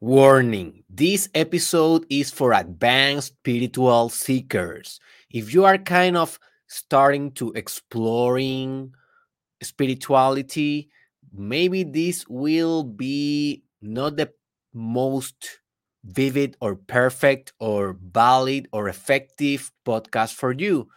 Warning this episode is for advanced spiritual seekers. If you are kind of starting to exploring spirituality, maybe this will be not the most vivid or perfect or valid or effective podcast for you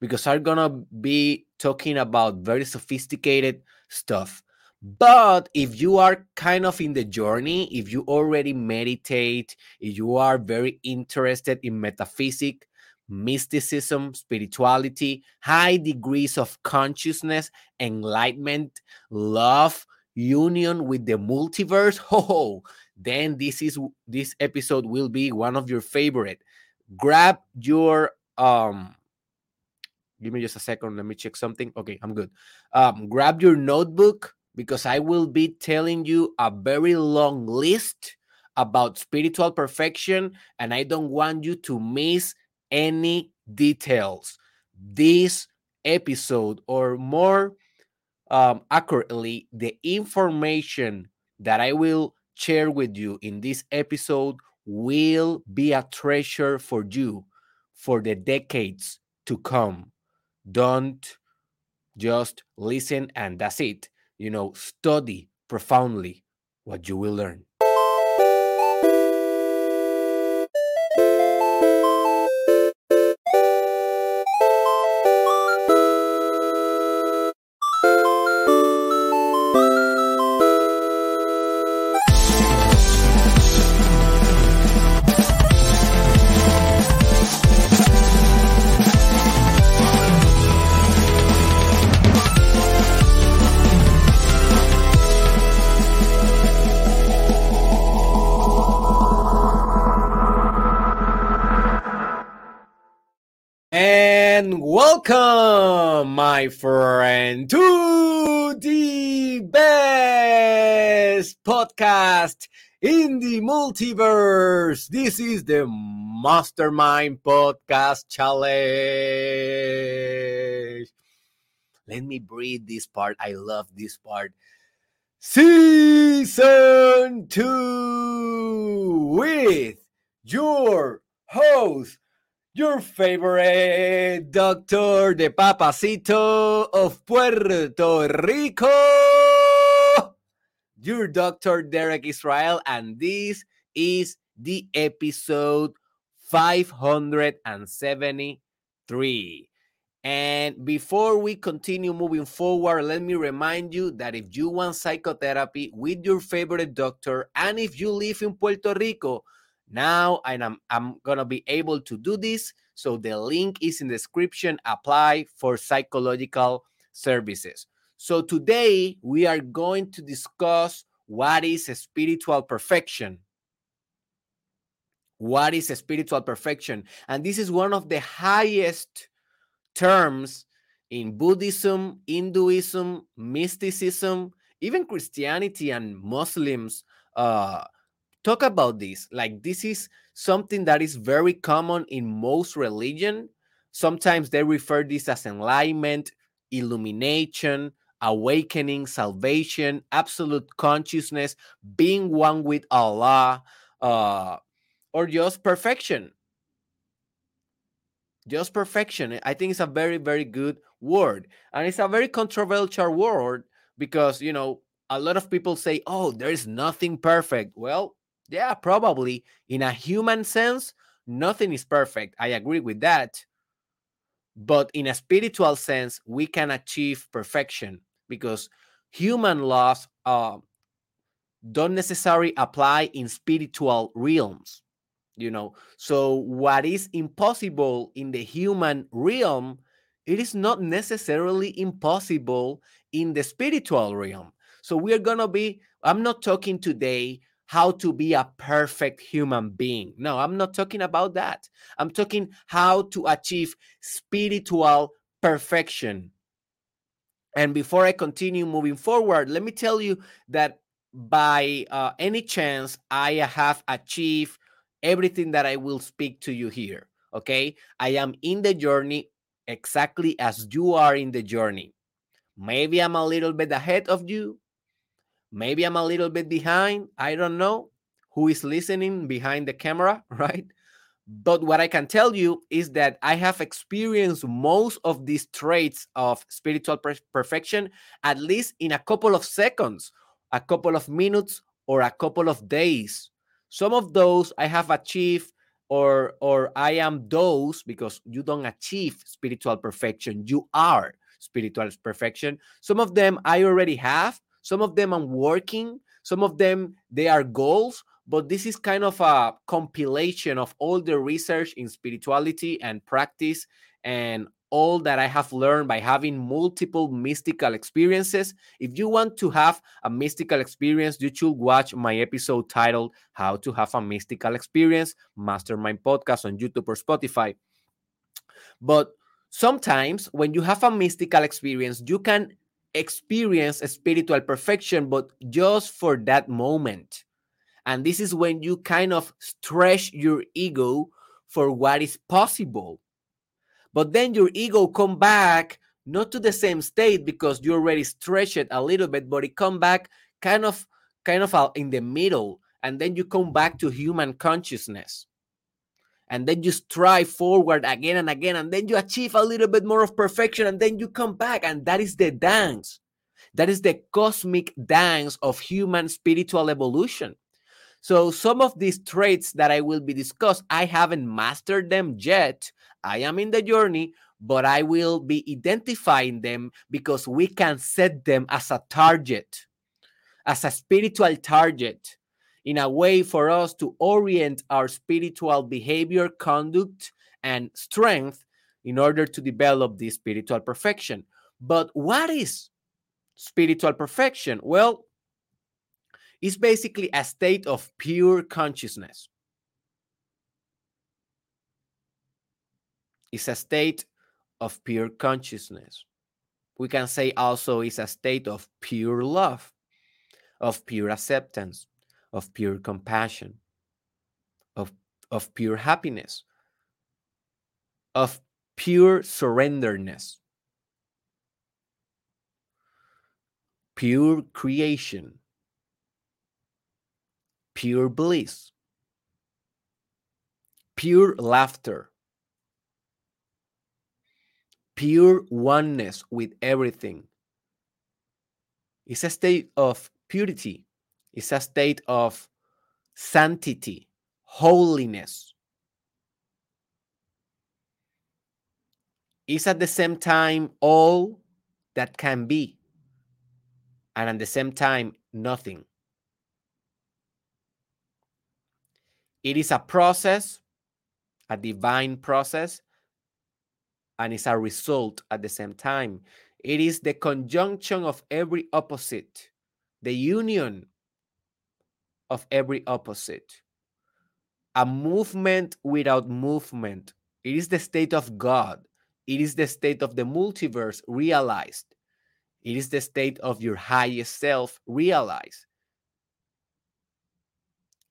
because I'm gonna be talking about very sophisticated stuff. But if you are kind of in the journey, if you already meditate, if you are very interested in metaphysics, mysticism, spirituality, high degrees of consciousness, enlightenment, love, union with the multiverse, oh, then this is this episode will be one of your favorite. Grab your um give me just a second let me check something okay i'm good um grab your notebook because I will be telling you a very long list about spiritual perfection, and I don't want you to miss any details. This episode, or more um, accurately, the information that I will share with you in this episode will be a treasure for you for the decades to come. Don't just listen and that's it you know, study profoundly what you will learn. And welcome, my friend, to the best podcast in the multiverse. This is the Mastermind Podcast Challenge. Let me breathe this part. I love this part. Season 2 with your host, your favorite doctor de Papacito of Puerto Rico, your doctor Derek Israel, and this is the episode 573. And before we continue moving forward, let me remind you that if you want psychotherapy with your favorite doctor, and if you live in Puerto Rico, now and I'm, I'm gonna be able to do this. So the link is in the description. Apply for psychological services. So today we are going to discuss what is spiritual perfection. What is spiritual perfection? And this is one of the highest terms in buddhism hinduism mysticism even christianity and muslims uh, talk about this. Like this is something that is very common in most religion. Sometimes they refer this as enlightenment illumination awakening salvation absolute consciousness being one with allah uh, or just perfection. Just perfection. I think it's a very very good word. And it's a very controversial word because you know a lot of people say oh there's nothing perfect. Well yeah, probably in a human sense, nothing is perfect. I agree with that. But in a spiritual sense, we can achieve perfection because human laws uh, don't necessarily apply in spiritual realms. You know, so what is impossible in the human realm, it is not necessarily impossible in the spiritual realm. So we are going to be, I'm not talking today how to be a perfect human being. No, I'm not talking about that. I'm talking how to achieve spiritual perfection. And before I continue moving forward, let me tell you that by uh, any chance, I have achieved everything that I will speak to you here. Okay. I am in the journey exactly as you are in the journey. Maybe I'm a little bit ahead of you, Maybe I'm a little bit behind. I don't know. who is listening behind the camera, right? But what I can tell you is that I have experienced most of these traits of spiritual per- perfection at least in a couple of seconds, a couple of minutes, or a couple of days. Some of those I have achieved or or I am those because you don't achieve spiritual perfection. You are spiritual perfection. Some of them I already have, some of them I'm working, some of them they are goals, but this is kind of a compilation of all the research in spirituality and practice and all that I have learned by having multiple mystical experiences. If you want to have a mystical experience, you should watch my episode titled How to Have a Mystical Experience, Mastermind Podcast on YouTube or Spotify. But sometimes when you have a mystical experience, you can experience spiritual perfection, but just for that moment. And this is when you kind of stretch your ego for what is possible but then your ego come back not to the same state because you already stretch it a little bit, but it come back kind of kind of uh, in the middle, and then you come back to human consciousness. And then you strive forward again and again, and then you achieve a little bit more of perfection, and then you come back, and that is the dance. That is the cosmic dance of human spiritual evolution. So some of these traits that I will be discussed, I haven't mastered them yet. I am in the journey, but I will be identifying them because we can set them as a target, as a spiritual target, in a way for us to orient our spiritual behavior, conduct, and strength in order to develop this spiritual perfection. But what is spiritual perfection? Well, it's basically a state of pure consciousness. It's a state of pure consciousness. We can say also it's a state of pure love, of pure acceptance, of pure compassion, of, of pure happiness, of pure surrenderness, pure creation, pure bliss, pure laughter, pure oneness with everything. It's a state of purity, it's a state of sanctity, holiness. It's at the same time all that can be, and at the same time, nothing. It is a process, a divine process, and it's a result at the same time. It is the conjunction of every opposite, the union of every opposite. A movement without movement. It is the state of God. It is the state of the multiverse realized. It is the state of your highest self realized.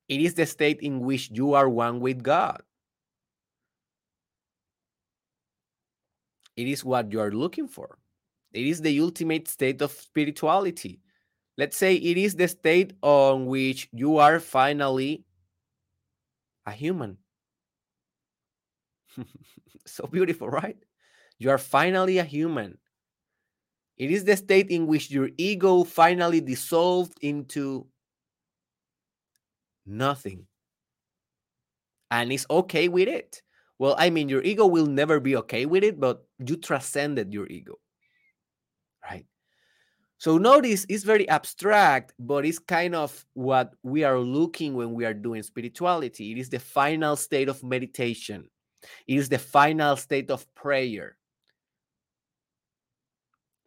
It is the state in which you are one with God. It is what you are looking for. It is the ultimate state of spirituality. Let's say it is the state on which you are finally a human. so beautiful, right? You are finally a human. It is the state in which your ego finally dissolved into nothing and is okay with it. Well, I mean, your ego will never be okay with it, but you transcended your ego, right? So notice it's very abstract, but it's kind of what we are looking when we are doing spirituality. It is the final state of meditation. It is the final state of prayer.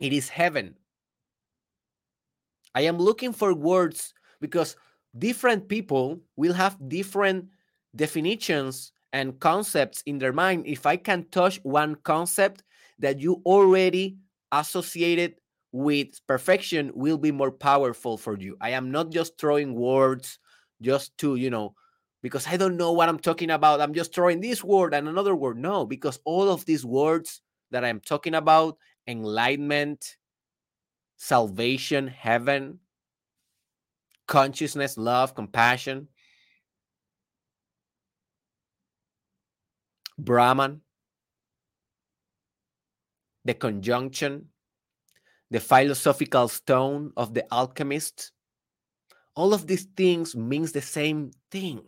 It is heaven. I am looking for words because different people will have different definitions and concepts in their mind. If I can touch one concept that you already associated with perfection will be more powerful for you. I am not just throwing words just to, you know, because I don't know what I'm talking about. I'm just throwing this word and another word. No, because all of these words that I'm talking about enlightenment, salvation, heaven, consciousness, love, compassion, Brahman, the conjunction, the philosophical stone of the alchemist. All of these things means the same thing.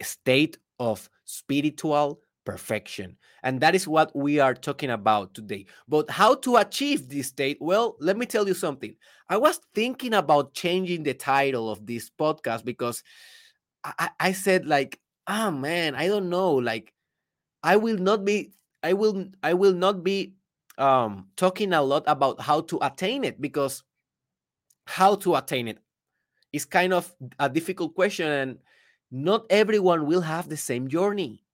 A state of spiritual perfection. And that is what we are talking about today. But how to achieve this state? Well, let me tell you something. I was thinking about changing the title of this podcast because I, I said, like, oh man, I don't know. Like, I will not be, I will, I will not be um talking a lot about how to attain it because how to attain it is kind of a difficult question and not everyone will have the same journey.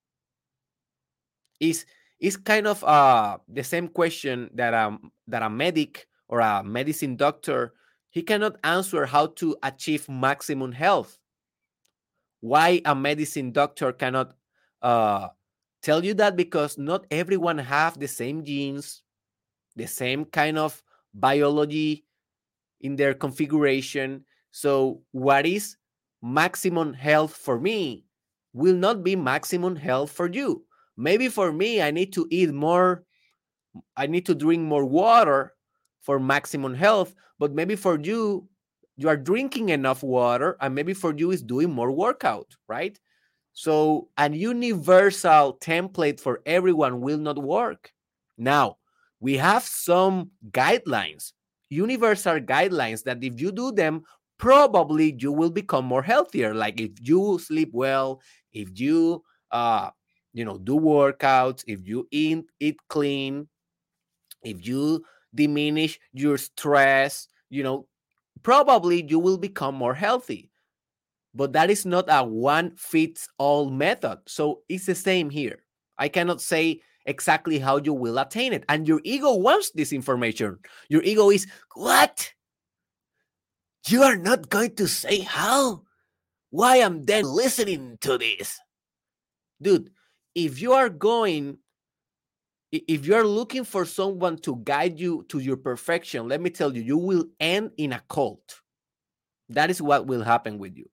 Is is kind of uh the same question that um that a medic or a medicine doctor he cannot answer how to achieve maximum health. Why a medicine doctor cannot uh tell you that? Because not everyone have the same genes the same kind of biology in their configuration. So what is maximum health for me will not be maximum health for you. Maybe for me i need to eat more i need to drink more water for maximum health but maybe for you you are drinking enough water and maybe for you is doing more workout right? So an universal template for everyone will not work. Now we have some guidelines universal guidelines that if you do them probably you will become more healthier. Like if you sleep well if you uh you know do workouts if you eat eat clean if you diminish your stress you know probably you will become more healthy. But that is not a one fits all method. So it's the same here. I cannot say exactly how you will attain it and your ego wants this information. Your ego is what? You are not going to say how? Why am then listening to this? Dude if you are going if you're looking for someone to guide you to your perfection let me tell you you will end in a cult. That is what will happen with you.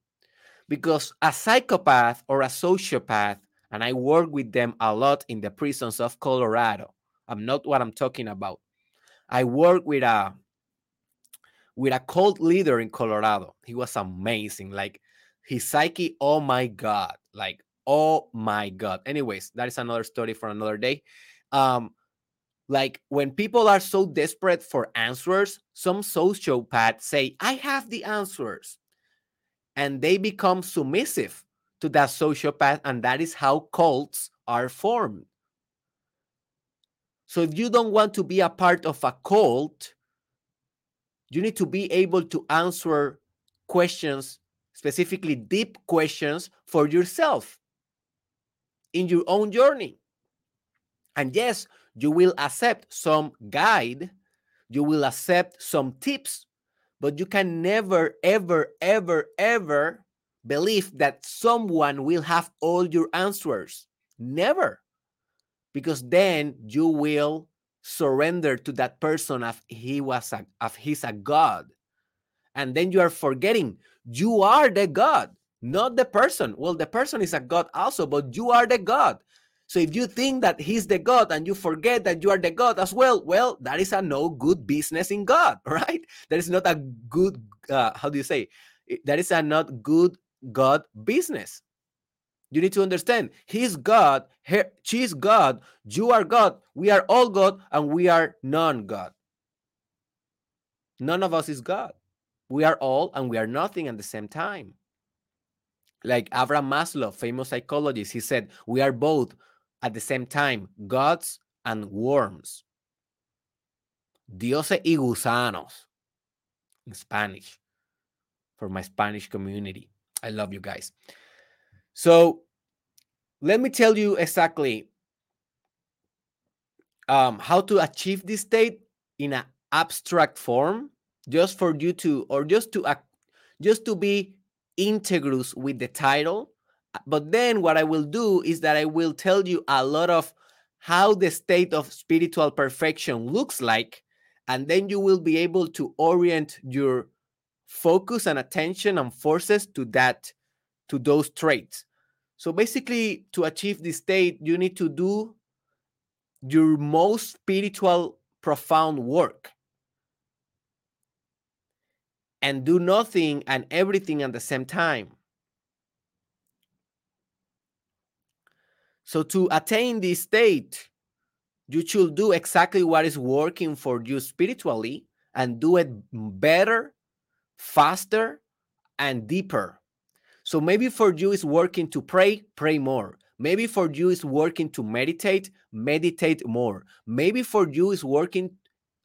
Because a psychopath or a sociopath and i work with them a lot in the prisons of colorado i'm not what i'm talking about i work with a with a cult leader in colorado he was amazing like his psyche oh my god like Oh my God. Anyways, that is another story for another day. Um, like when people are so desperate for answers, some sociopaths say, I have the answers. And they become submissive to that sociopath. And that is how cults are formed. So if you don't want to be a part of a cult, you need to be able to answer questions, specifically deep questions for yourself in your own journey. And yes, you will accept some guide, you will accept some tips, but you can never, ever, ever, ever believe that someone will have all your answers. Never. Because then you will surrender to that person if he was a, he's a god. And then you are forgetting you are the God not the person. Well, the person is a God also, but you are the God. So if you think that he's the God and you forget that you are the God as well, well, that is a no good business in God, right? That is not a good, uh, how do you say? That is a not good God business. You need to understand He's God, she's God, you are God, we are all God, and we are non God. None of us is God. We are all and we are nothing at the same time like Abraham Maslow, famous psychologist, he said, we are both at the same time gods and worms. Dioses y gusanos in Spanish for my Spanish community. I love you guys. So let me tell you exactly um, how to achieve this state in an abstract form, just for you to, or just to, just to be integrous with the title. Uh, but then what I will do is that I will tell you a lot of how the state of spiritual perfection looks like. And then you will be able to orient your focus and attention and forces to that, to those traits. So basically, to achieve this state, you need to do your most spiritual, profound work and do nothing and everything at the same time. So, to attain this state, you should do exactly what is working for you spiritually and do it better, faster, and deeper. So maybe for you is working to pray, pray more. Maybe for you is working to meditate, meditate more. Maybe for you is working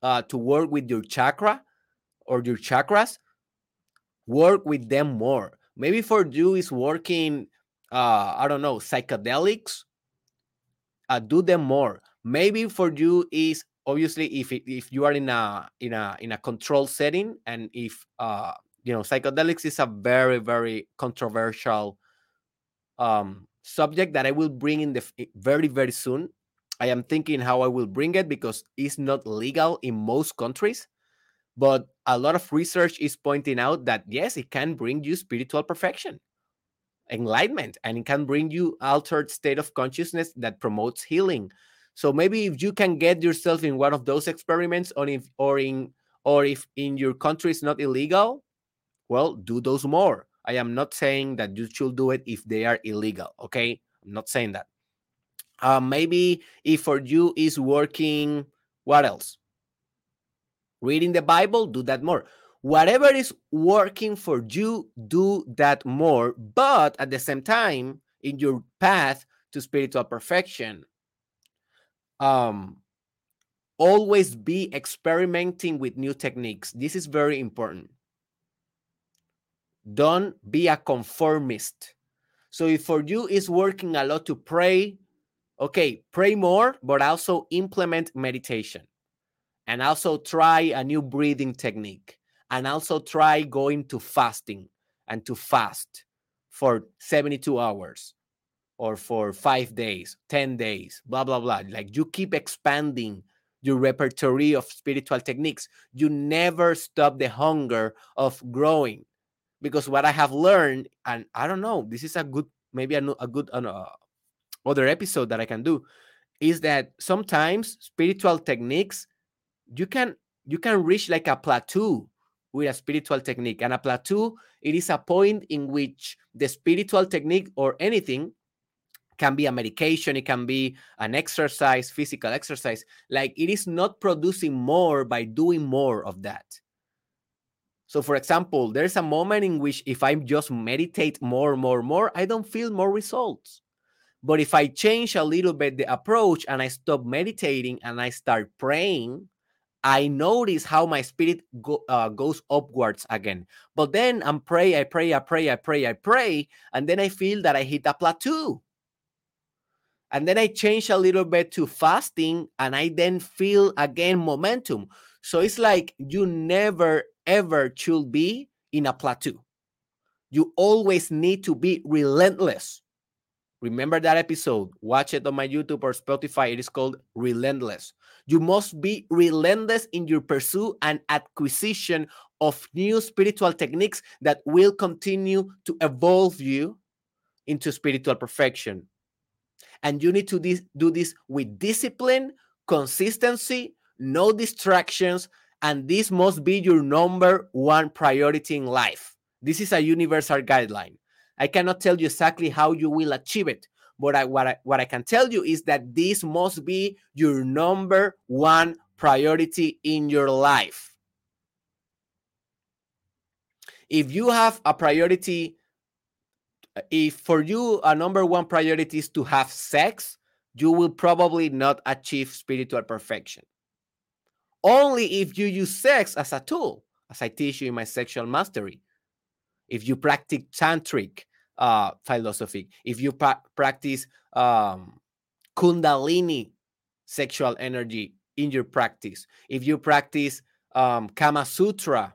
uh, to work with your chakra or your chakras, work with them more. Maybe for you is working, uh, I don't know, psychedelics, uh, do them more. Maybe for you is obviously if if you are in a in a in a control setting and if uh you know psychedelics is a very very controversial um subject that i will bring in the very very soon i am thinking how i will bring it because it's not legal in most countries but a lot of research is pointing out that yes it can bring you spiritual perfection enlightenment and it can bring you altered state of consciousness that promotes healing so maybe if you can get yourself in one of those experiments or if or in or if in your country it's not illegal well, do those more. I am not saying that you should do it if they are illegal. Okay. I'm not saying that. Uh, maybe if for you is working, what else? Reading the Bible, do that more. Whatever is working for you, do that more. But at the same time, in your path to spiritual perfection, um, always be experimenting with new techniques. This is very important. Don't be a conformist. So if for you is working a lot to pray, okay, pray more, but also implement meditation. And also try a new breathing technique. And also try going to fasting and to fast for 72 hours or for five days, 10 days, blah, blah, blah. Like you keep expanding your repertoire of spiritual techniques. You never stop the hunger of growing because what I have learned, and I don't know, this is a good, maybe a, a good uh, other episode that I can do, is that sometimes spiritual techniques, you can you can reach like a plateau with a spiritual technique, and a plateau it is a point in which the spiritual technique or anything can be a medication it can be an exercise physical exercise like it is not producing more by doing more of that so, for example, there's a moment in which if I just meditate more, more, more, I don't feel more results. But if I change a little bit the approach and I stop meditating and I start praying, I notice how my spirit go, uh, goes upwards again. But then I'm pray, I pray, I pray, I pray, I pray, and then I feel that I hit a plateau. And then I change a little bit to fasting, and I then feel again momentum. So it's like you never ever should be in a plateau. You always need to be relentless. Remember that episode? Watch it on my YouTube or Spotify. It is called Relentless. You must be relentless in your pursuit and acquisition of new spiritual techniques that will continue to evolve you into spiritual perfection. And you need to do this with discipline, consistency, no distractions, and this must be your number one priority in life. This is a universal guideline. I cannot tell you exactly how you will achieve it, but I, what, I, what I can tell you is that this must be your number one priority in your life. If you have a priority, if for you a number one priority is to have sex, you will probably not achieve spiritual perfection only if you use sex as a tool, as I teach you in my sexual mastery. If you practice tantric uh, philosophy, if you pra- practice um, kundalini sexual energy in your practice, if you practice um, Kama Sutra,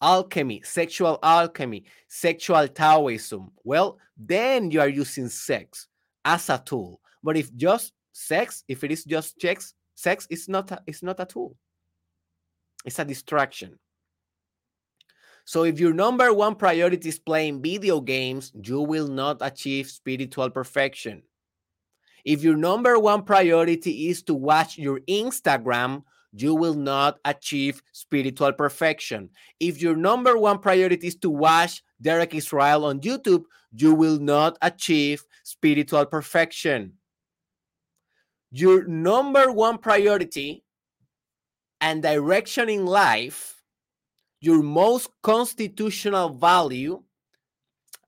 alchemy, sexual alchemy, sexual Taoism, well, then you are using sex as a tool. But if just sex, if it is just sex, sex is not a, it's not a tool it's a distraction So if your number one priority is playing video games, you will not achieve spiritual perfection. If your number one priority is to watch your Instagram, you will not achieve spiritual perfection. If your number one priority is to watch Derek Israel on YouTube, you will not achieve spiritual perfection. Your number one priority and direction in life, your most constitutional value,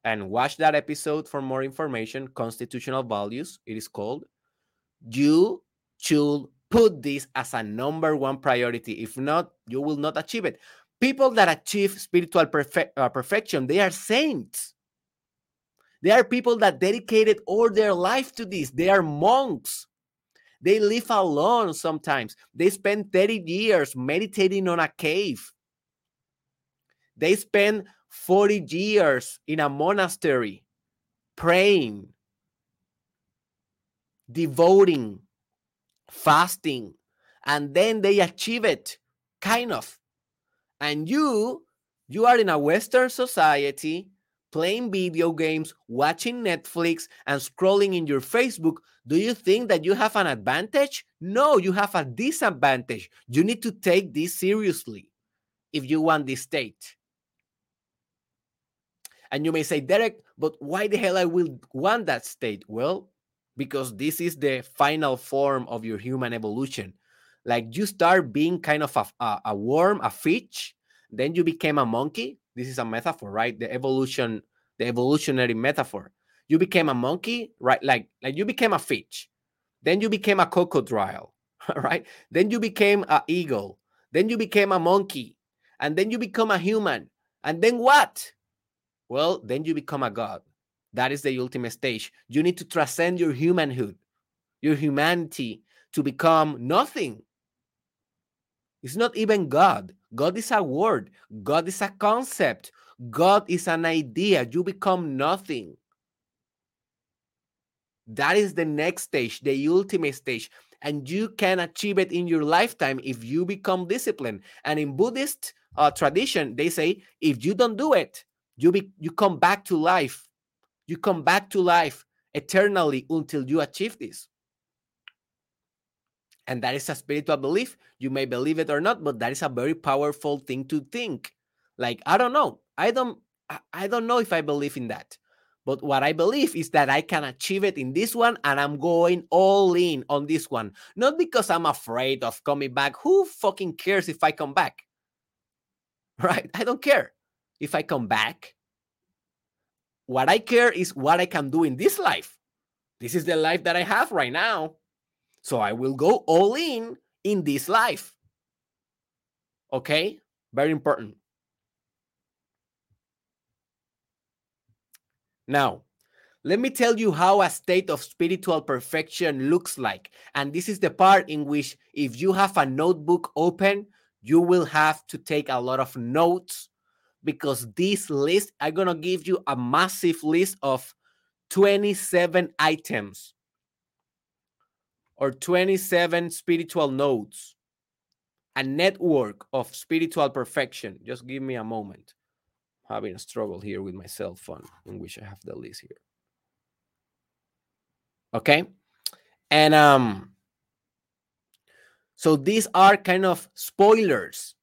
and watch that episode for more information. Constitutional values, it is called. You should put this as a number one priority. If not, you will not achieve it. People that achieve spiritual perfect, uh, perfection, they are saints. They are people that dedicated all their life to this. They are monks. They live alone sometimes. They spend 30 years meditating on a cave. They spend 40 years in a monastery praying, devoting, fasting, and then they achieve it, kind of. And you, you are in a Western society playing video games, watching Netflix, and scrolling in your Facebook. Do you think that you have an advantage? No, you have a disadvantage. You need to take this seriously if you want this state. And you may say, Derek, but why the hell I will want that state? Well, because this is the final form of your human evolution. Like you start being kind of a, a, a worm, a fish, then you became a monkey. This is a metaphor, right? The evolution, the evolutionary metaphor. You became a monkey, right? Like, like you became a fish. Then you became a crocodile, right? Then you became an eagle. Then you became a monkey. And then you become a human. And then what? well, then you become a god. That is the ultimate stage. You need to transcend your humanhood, your humanity to become nothing. It's not even God. God is a word, God is a concept, God is an idea. You become nothing. That is the next stage, the ultimate stage. And you can achieve it in your lifetime if you become disciplined. And in Buddhist uh, tradition, they say if you don't do it, you be, you come back to life. You come back to life eternally until you achieve this. And that is a spiritual belief. You may believe it or not, but that is a very powerful thing to think. Like, I don't know. I don't I don't know if I believe in that. But what I believe is that I can achieve it in this one and I'm going all in on this one. Not because I'm afraid of coming back. Who fucking cares if I come back? Right? I don't care if I come back. What I care is what I can do in this life. This is the life that I have right now. So I will go all in in this life. Okay? Very important. Now, let me tell you how a state of spiritual perfection looks like. And this is the part in which, if you have a notebook open, you will have to take a lot of notes because this list, I'm going to give you a massive list of 27 items or 27 spiritual nodes, a network of spiritual perfection. Just give me a moment. I'm having a struggle here with my cell phone, in which I have the list here. Okay. And um, so these are kind of spoilers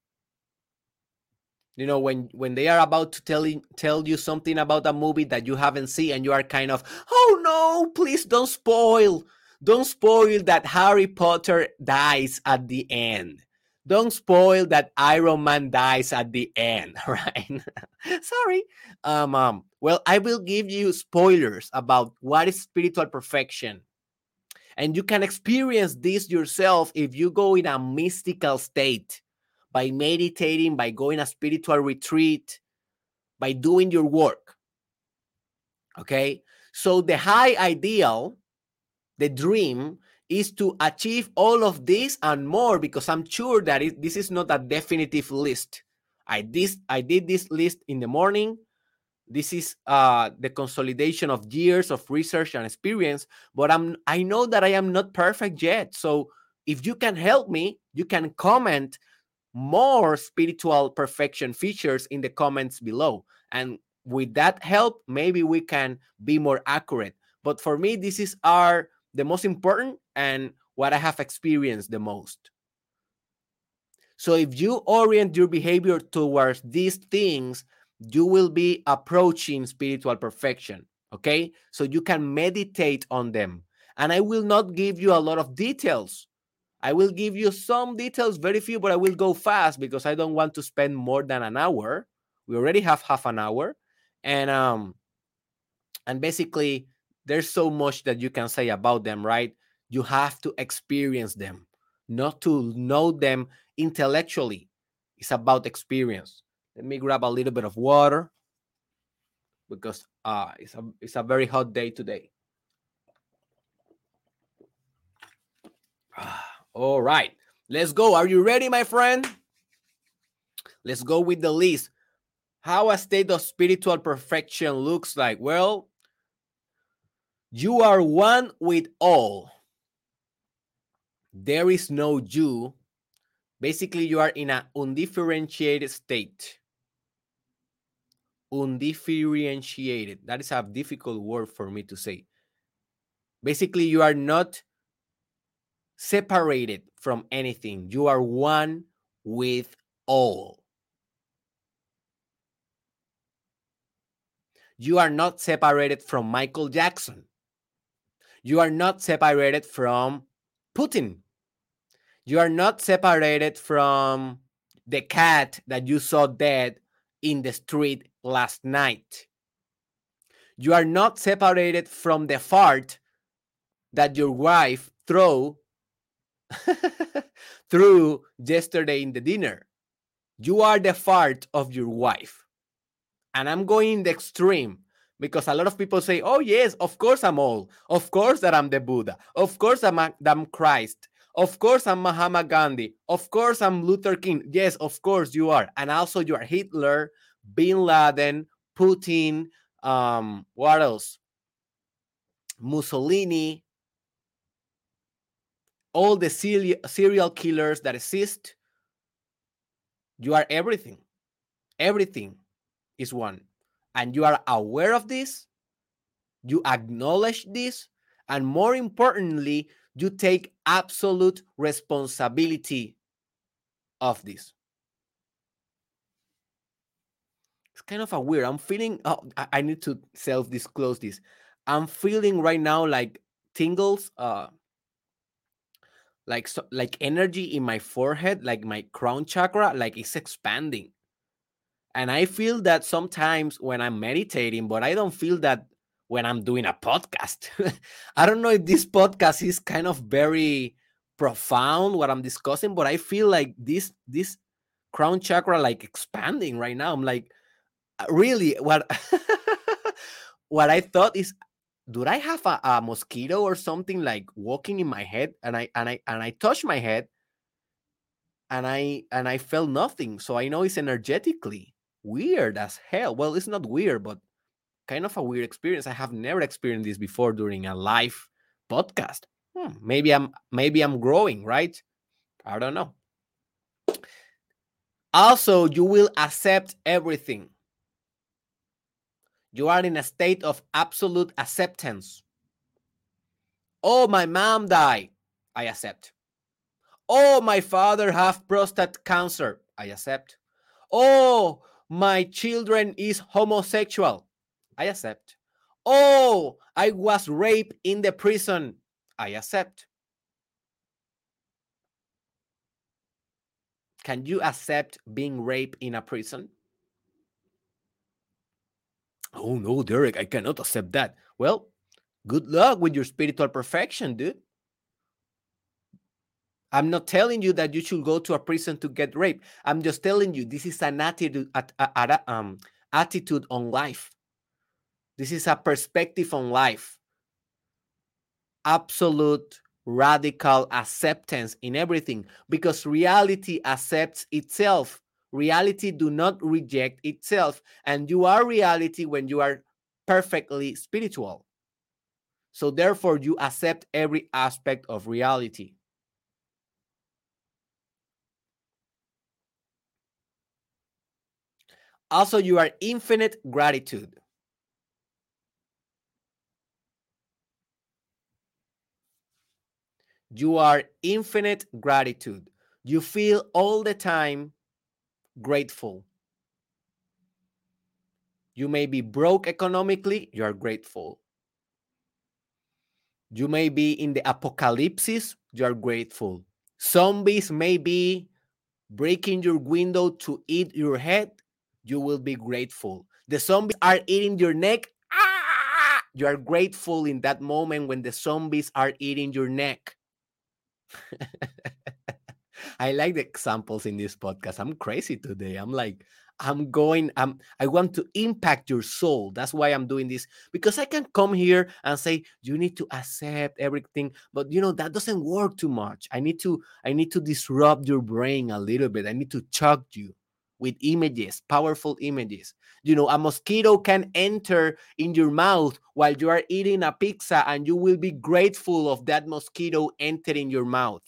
you know when when they are about to tell tell you something about a movie that you haven't seen and you are kind of oh no please don't spoil. Don't spoil that harry potter dies at the end. Don't spoil that iron man dies at the end right? Sorry. Um, um well i will give you spoilers about what is spiritual perfection. And you can experience this yourself if you go in a mystical state by meditating, by going a spiritual retreat, by doing your work. Okay. So the high ideal, the dream, is to achieve all of this and more because I'm sure that it, this is not a definitive list. I this I did this list in the morning. This is uh, the consolidation of years of research and experience, but I'm I know that I am not perfect yet. So if you can help me, you can comment more spiritual perfection features in the comments below. And with that help, maybe we can be more accurate. But for me, this is our the most important and what I have experienced the most. So if you orient your behavior towards these things, you will be approaching spiritual perfection. Okay. So you can meditate on them. And I will not give you a lot of details. I will give you some details, very few, but I will go fast because I don't want to spend more than an hour. We already have half an hour. And um and basically there's so much that you can say about them, right? You have to experience them, not to know them intellectually. It's about experience. Let me grab a little bit of water because uh, it's, a, it's a very hot day today. All right, let's go. Are you ready, my friend? Let's go with the list. How a state of spiritual perfection looks like. Well, you are one with all. There is no you. Basically, you are in an undifferentiated state undifferentiated. That is a difficult word for me to say. Basically, you are not separated from anything, you are one with all. You are not separated from Michael Jackson. You are not separated from Putin. You are not separated from the cat that you saw dead in the street last night. You are not separated from the fart that your wife threw through yesterday in the dinner. You are the fart of your wife. And I'm going in the extreme because a lot of people say, oh, yes, of course I'm all. Of course that I'm the Buddha. Of course I'm, I'm Christ. Of course I'm Mahatma Gandhi. Of course I'm Luther King. Yes, of course you are. And also you are Hitler, Bin Laden, Putin, um, what else? Mussolini, all the serial killers that exist. You are everything. Everything is one. And you are aware of this. You acknowledge this. And more importantly, you take absolute responsibility of this. it's kind of a weird. I'm feeling. Oh, I, need to self disclose this. I'm feeling right now like tingles. Uh, like so, like energy in my forehead, like my crown chakra, like it's expanding. And I feel that sometimes when I'm meditating, but I don't feel that when I'm doing a podcast. I don't know if this podcast is kind of very profound what I'm discussing, but I feel like this this crown chakra like expanding right now. I'm like uh, really what what I thought is do I have a, a, mosquito or something like walking in my head and I and I and I touch my head and I and I felt nothing. So I know it's energetically weird as hell. Well, it's not weird, but kind of a weird experience. I have never experienced this before during a live podcast. Hmm, maybe I'm maybe I'm growing, right? I don't know. Also, you will accept everything. You are in a state of absolute acceptance. Oh, my mom died. I accept. Oh, my father have prostate cancer. I accept. Oh, my children is homosexual. I accept. Oh, I was raped in the prison. I accept. Can you accept being raped in a prison? Oh no, Derek, I cannot accept that. Well, good luck with your spiritual perfection, dude. I'm not telling you that you should go to a prison to get raped. I'm just telling you this is an attitude, at, at, um, attitude on life. This is a perspective on life. Absolute radical acceptance in everything because reality accepts itself reality do not reject itself and you are reality when you are perfectly spiritual so therefore you accept every aspect of reality Also, you are infinite gratitude. You are infinite gratitude. You feel all the time grateful. You may be broke economically, you are grateful. You may be in the apocalypse, you are grateful. Zombies may be breaking your window to eat your head, you will be grateful. The zombies are eating your neck. Ah! You are grateful in that moment when the zombies are eating your neck. I like the examples in this podcast. I'm crazy today. I'm like, I'm going, I'm, I want to impact your soul. That's why I'm doing this because I can come here and say, you need to accept everything. But you know, that doesn't work too much. I need to, I need to disrupt your brain a little bit. I need to shock you with images, powerful images. You know, a mosquito can enter in your mouth while you are eating a pizza, and you will be grateful of that mosquito entering your mouth.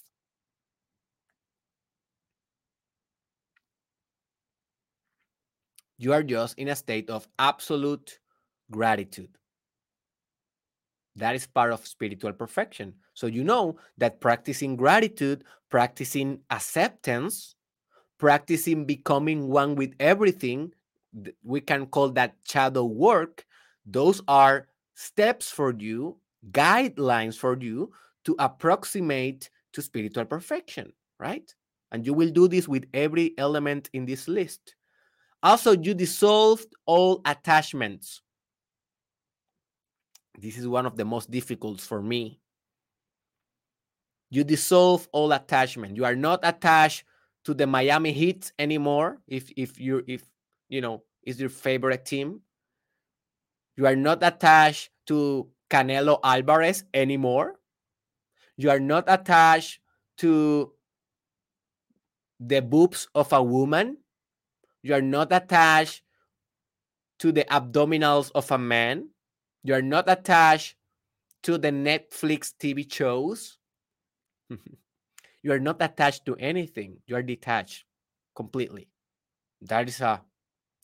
You are just in a state of absolute gratitude. That is part of spiritual perfection. So you know that practicing gratitude, practicing acceptance, practicing becoming one with everything, we can call that shadow work. Those are steps for you, guidelines for you to approximate to spiritual perfection, right? And you will do this with every element in this list. Also, you dissolved all attachments. This is one of the most difficult for me. You dissolve all attachment. You are not attached to the Miami Heat anymore. If if you if you know is your favorite team, you are not attached to Canelo Alvarez anymore. You are not attached to the boobs of a woman you are not attached to the abdominals of a man. You are not attached to the Netflix TV shows. you are not attached to anything. You are detached completely. That is a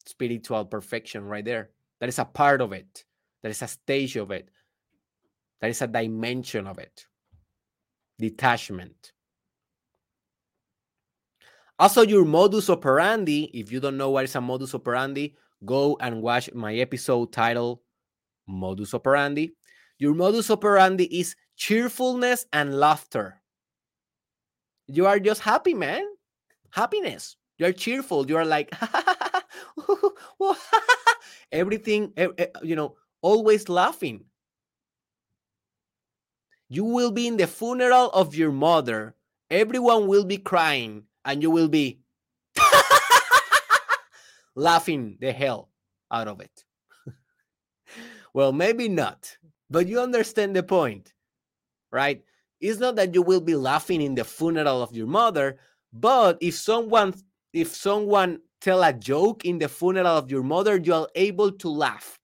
spiritual perfection right there. That is a part of it. That is a stage of it. That is a dimension of it. Detachment. Also, your modus operandi, if you don't know what is a modus operandi, go and watch my episode titled Modus Operandi. Your modus operandi is cheerfulness and laughter. You are just happy, man. Happiness. You are cheerful. You are like, everything, you know, always laughing. You will be in the funeral of your mother. Everyone will be crying and you will be laughing the hell out of it. well, maybe not, but you understand the point, right? It's not that you will be laughing in the funeral of your mother, but if someone if someone tell a joke in the funeral of your mother, you are able to laugh.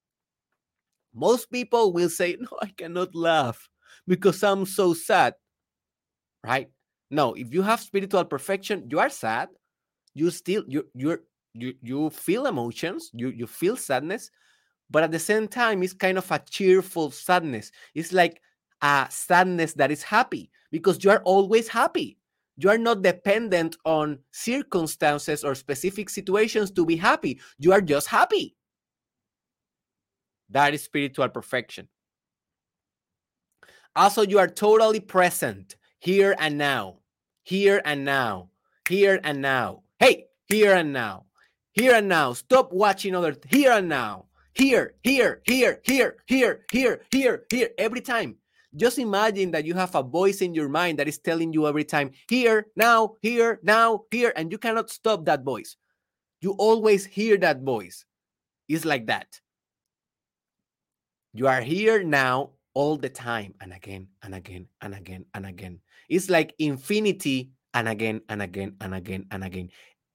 Most people will say, "No, I cannot laugh because I'm so sad." Right? No, if you have spiritual perfection, you are sad. You still you you you you feel emotions, you you feel sadness, but at the same time, it's kind of a cheerful sadness. It's like a sadness that is happy because you are always happy. You are not dependent on circumstances or specific situations to be happy. You are just happy. That is spiritual perfection. Also, you are totally present here and now here and now, here and now. Hey, here and now, here and now. Stop watching other here and now. Here, here, here, here, here, here, here, here, every time. Just imagine that you have a voice in your mind that is telling you every time, here, now, here, now, here, and you cannot stop that voice. You always hear that voice. It's like that. You are here now all the time and again and again and again and again. It's like infinity and again and again and again and again.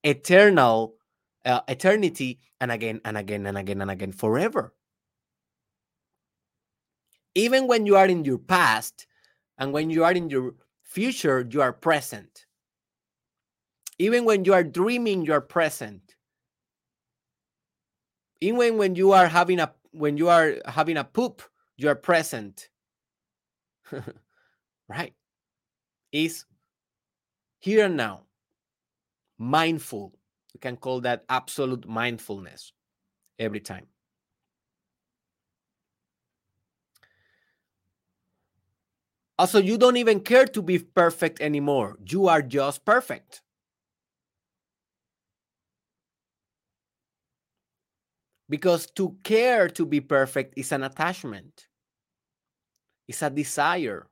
Eternal, uh, eternity and again and again and again and again forever. Even when you are in your past and when you are in your future, you are present. Even when you are dreaming, you are present. Even when you are having a when you are having a poop, you are present. right? Is here and now. Mindful. You can call that absolute mindfulness every time. Also, you don't even care to be perfect anymore. You are just perfect. Because to care to be perfect is an attachment, it's a desire.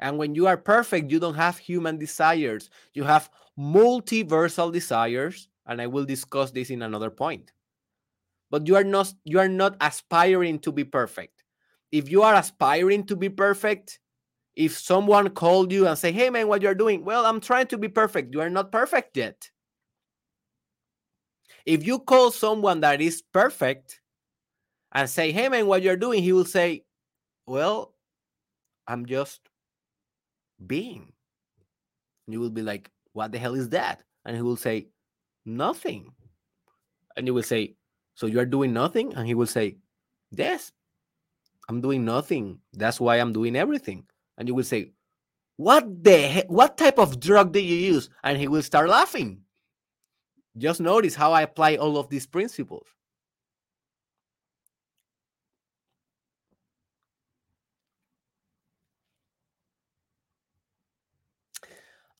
And when you are perfect, you don't have human desires. You have multiversal desires. And I will discuss this in another point. But you are not you are not aspiring to be perfect. If you are aspiring to be perfect, if someone called you and say, "Hey man, what you're doing?" Well, I'm trying to be perfect. You are not perfect yet. If you call someone that is perfect and say, "Hey man, what you're doing?" he will say, "Well, I'm just being." And you will be like, "What the hell is that?" And he will say, "Nothing." And you will say, "So you are doing nothing?" And he will say, "Yes, I'm doing nothing. That's why I'm doing everything." And you will say, "What the heck? What type of drug did you use?" And he will start laughing. Just notice how I apply all of these principles.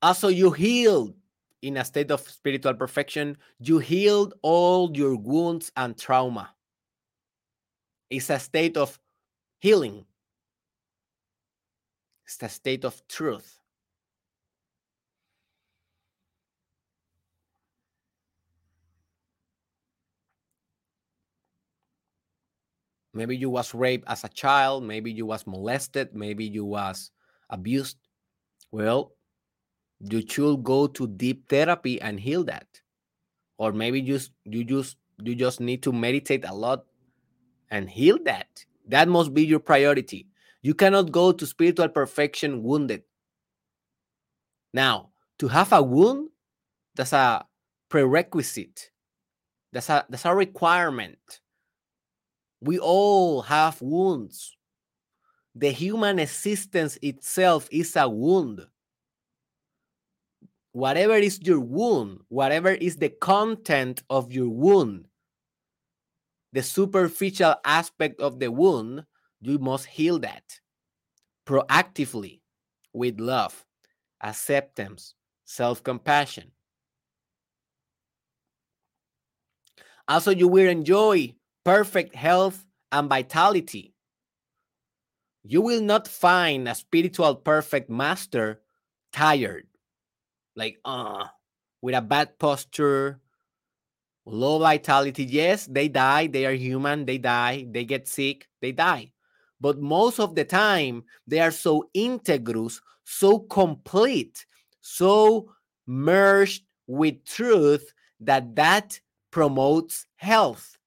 Also, you healed in a state of spiritual perfection. You healed all your wounds and trauma. It's a state of healing, it's a state of truth. maybe you was raped as a child maybe you was molested maybe you was abused well you should go to deep therapy and heal that. Or maybe just you just you just need to meditate a lot and heal that. That must be your priority. You cannot go to spiritual perfection wounded. Now to have a wound that's a prerequisite. That's a that's a requirement. We all have wounds. The human existence itself is a wound. Whatever is your wound, whatever is the content of your wound, the superficial aspect of the wound, you must heal that proactively with love, acceptance, self compassion. Also, you will enjoy perfect health and vitality. You will not find a spiritual perfect master tired, like, uh, with a bad posture, low vitality. Yes, they die. They are human. They die. They get sick. They die. But most of the time, they are so integrous, so complete, so merged with truth that that promotes health.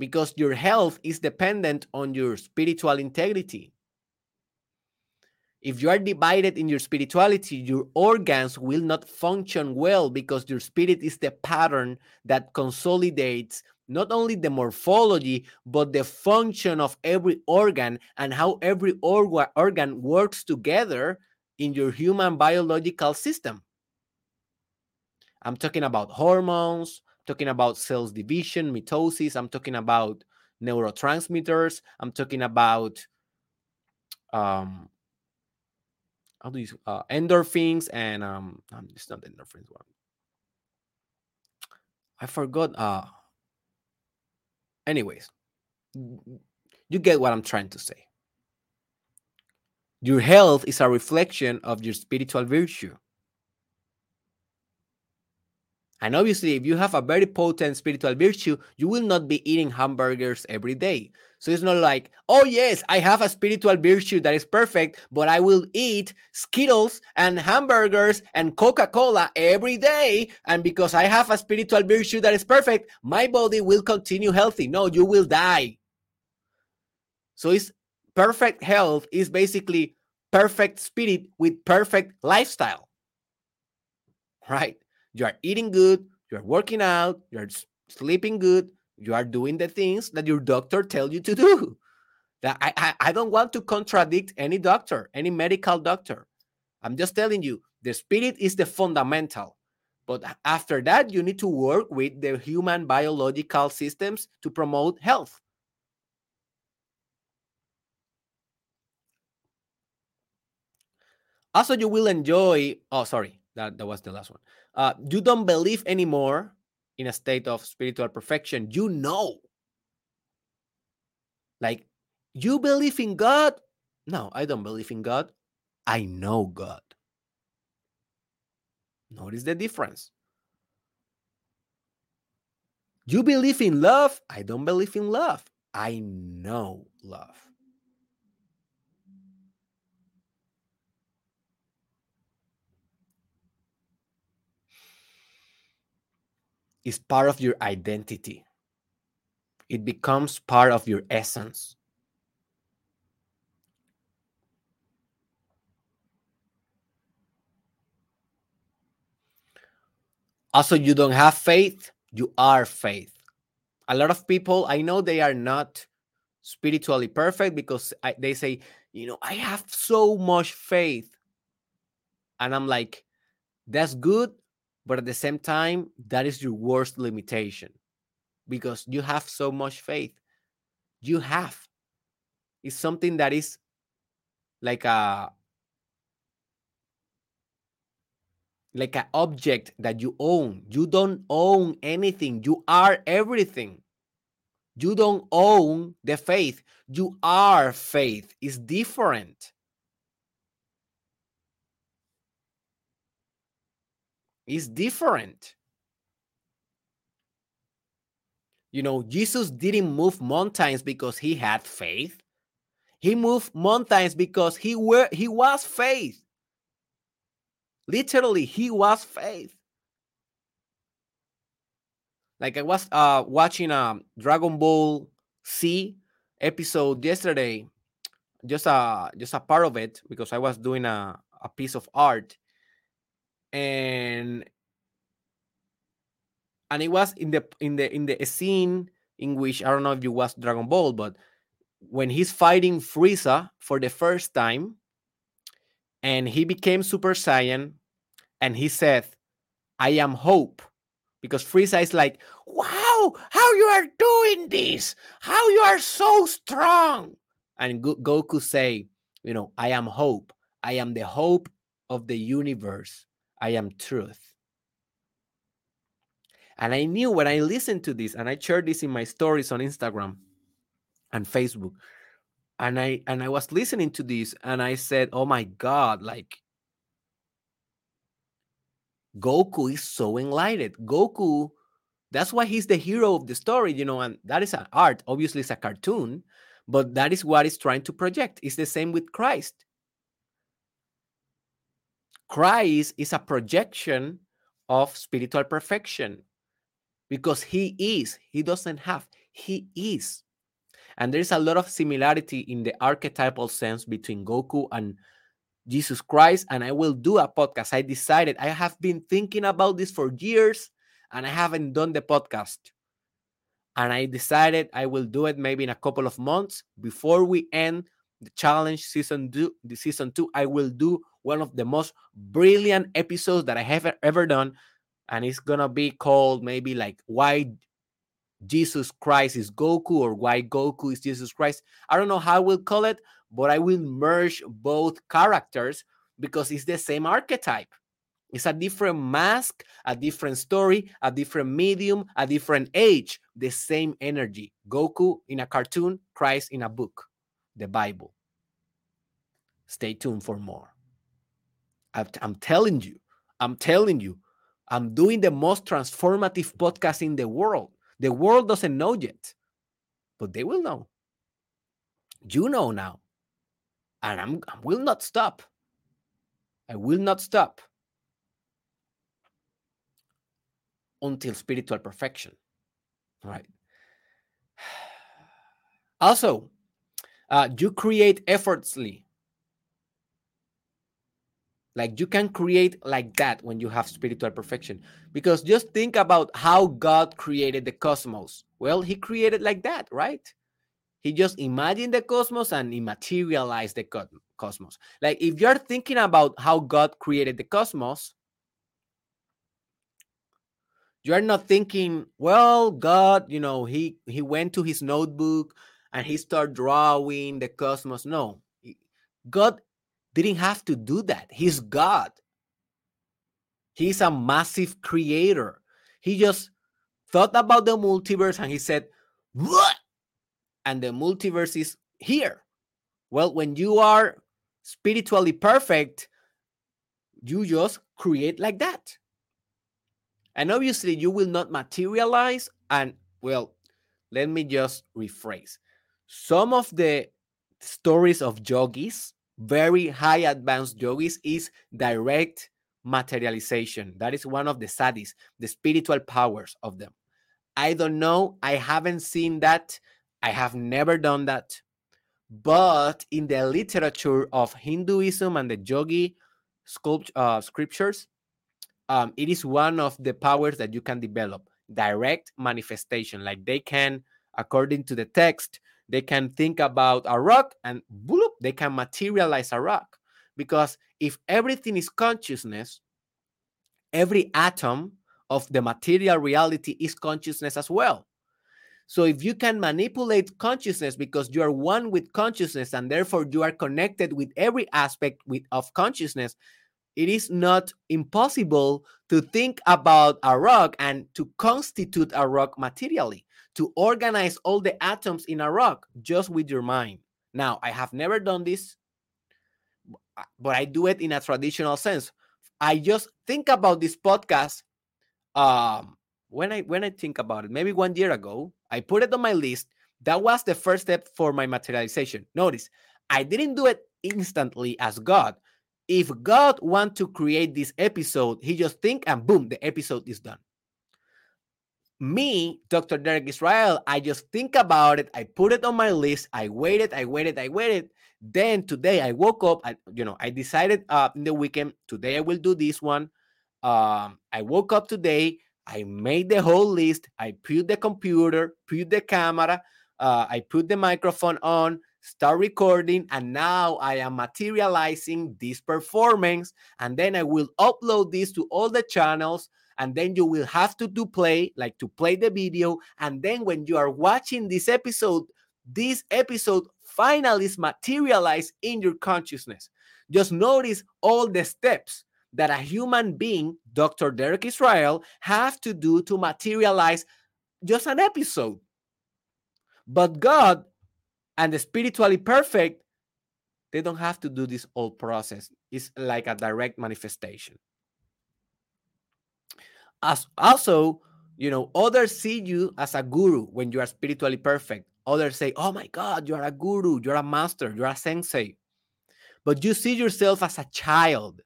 because your health is dependent on your spiritual integrity. If you are divided in your spirituality, your organs will not function well because your spirit is the pattern that consolidates not only the morphology, but the function of every organ and how every org- organ works together in your human biological system. I'm talking about hormones, talking about cells division, mitosis. I'm talking about neurotransmitters. I'm talking about um, how do you uh, endorphins and um, um it's not endorphins one. I forgot. Uh, anyways, you get what I'm trying to say. Your health is a reflection of your spiritual virtue. And obviously, if you have a very potent spiritual virtue, you will not be eating hamburgers every day. So it's not like, oh, yes, I have a spiritual virtue that is perfect, but I will eat Skittles and hamburgers and Coca Cola every day. And because I have a spiritual virtue that is perfect, my body will continue healthy. No, you will die. So it's perfect health is basically perfect spirit with perfect lifestyle. Right? You are eating good, You're working out, you're sleeping good, you are doing the things that your doctor tells you to do. That I, I, I don't want to contradict any doctor, any medical doctor. I'm just telling you, the spirit is the fundamental. But after that, you need to work with the human biological systems to promote health. Also, you will enjoy. Oh, sorry, that, that was the last one. Uh, you don't believe anymore in a state of spiritual perfection. You know. Like, you believe in God? No, I don't believe in God. I know God. Notice the difference. You believe in love? I don't believe in love. I know love. It's part of your identity. It becomes part of your essence. Also, you don't have faith, you are faith. A lot of people, I know they are not spiritually perfect because I, they say, you know, I have so much faith. And I'm like, that's good, but at the same time, that is your worst limitation because you have so much faith. You have. It's something that is like a like an object that you own. You don't own anything. You are everything. You don't own the faith. You are faith. It's different. It's different. You know, Jesus didn't move mountains because he had faith. He moved mountains because he were he was faith. Literally, he was faith. Like I was uh, watching a um, Dragon Ball Z episode yesterday, just a just a part of it because I was doing a, a piece of art, and and it was in the in the in the scene in which I don't know if you watched Dragon Ball, but when he's fighting Frieza for the first time, and he became Super Saiyan, and he said, I am hope. Because Frieza is like, wow, how you are doing this? How you are so strong. And Goku say, you know, I am hope. I am the hope of the universe. I am truth. And I knew when I listened to this, and I shared this in my stories on Instagram and Facebook, and I and I was listening to this, and I said, "Oh my God!" Like Goku is so enlightened. Goku, that's why he's the hero of the story, you know, and that is an art. Obviously, it's a cartoon, but that is what it's trying to project. It's the same with Christ. Christ is a projection of spiritual perfection because he is, he doesn't have, he is. And there's a lot of similarity in the archetypal sense between Goku and Jesus Christ, and I will do a podcast. I decided I have been thinking about this for years and I haven't done the podcast. And I decided I will do it maybe in a couple of months before we end the challenge season two. The season two, I will do one of the most brilliant episodes that I have ever done, and it's gonna be called maybe like why Jesus Christ is Goku or why Goku is Jesus Christ. I don't know how I will call it, but I will merge both characters because it's the same archetype. It's a different mask, a different story, a different medium, a different age, the same energy. Goku in a cartoon, Christ in a book, the Bible. Stay tuned for more. I'm telling you, I'm telling you, I'm doing the most transformative podcast in the world. The world doesn't know yet, but they will know. You know now and I'm, I will not stop. I will not stop until spiritual perfection. Right. Also, uh, you create effortlessly. Like you can create like that when you have spiritual perfection. Because just think about how God created the cosmos. Well, he created like that, right? He just imagined the cosmos and he materialized the cosmos. Like if you're thinking about how God created the cosmos, you're not thinking, well, God, you know, he he went to his notebook and he started drawing the cosmos. No. God didn't have to do that. He's God. He's a massive creator. He just thought about the multiverse and he said, What? And the multiverse is here. Well, when you are spiritually perfect, you just create like that. And obviously, you will not materialize. And well, let me just rephrase some of the stories of yogis, very high advanced yogis, is direct materialization. That is one of the siddhis, the spiritual powers of them. I don't know. I haven't seen that. I have never done that. But in the literature of Hinduism and the yogi sculpt, uh, scriptures, um, it is one of the powers that you can develop direct manifestation. Like they can, according to the text, they can think about a rock and bloop, they can materialize a rock. Because if everything is consciousness, every atom of the material reality is consciousness as well. So if you can manipulate consciousness because you are one with consciousness and therefore you are connected with every aspect with, of consciousness, it is not impossible to think about a rock and to constitute a rock materially, to organize all the atoms in a rock just with your mind. Now, I have never done this, but I do it in a traditional sense. I just think about this podcast um, when I when I think about it, maybe one year ago, I put it on my list. That was the first step for my materialization. Notice, I didn't do it instantly as God. If God want to create this episode, he just think and boom, the episode is done. Me, Dr. Derek Israel, I just think about it. I put it on my list. I waited, I waited, I waited. Then today I woke up. I, you know, I decided uh, in the weekend today I will do this one. Um, I woke up today. I made the whole list. I put the computer, put the camera, uh, I put the microphone on, start recording, and now I am materializing this performance. And then I will upload this to all the channels. And then you will have to do play, like to play the video. And then when you are watching this episode, this episode finally is materialized in your consciousness. Just notice all the steps that a human being, Dr. Derek Israel, have to do to materialize just an episode. But God and the spiritually perfect, they don't have to do this whole process. It's like a direct manifestation. As also, you know, others see you as a guru when you are spiritually perfect. Others say, Oh my God, you're a guru, you're a master, you're a sensei. But you see yourself as a child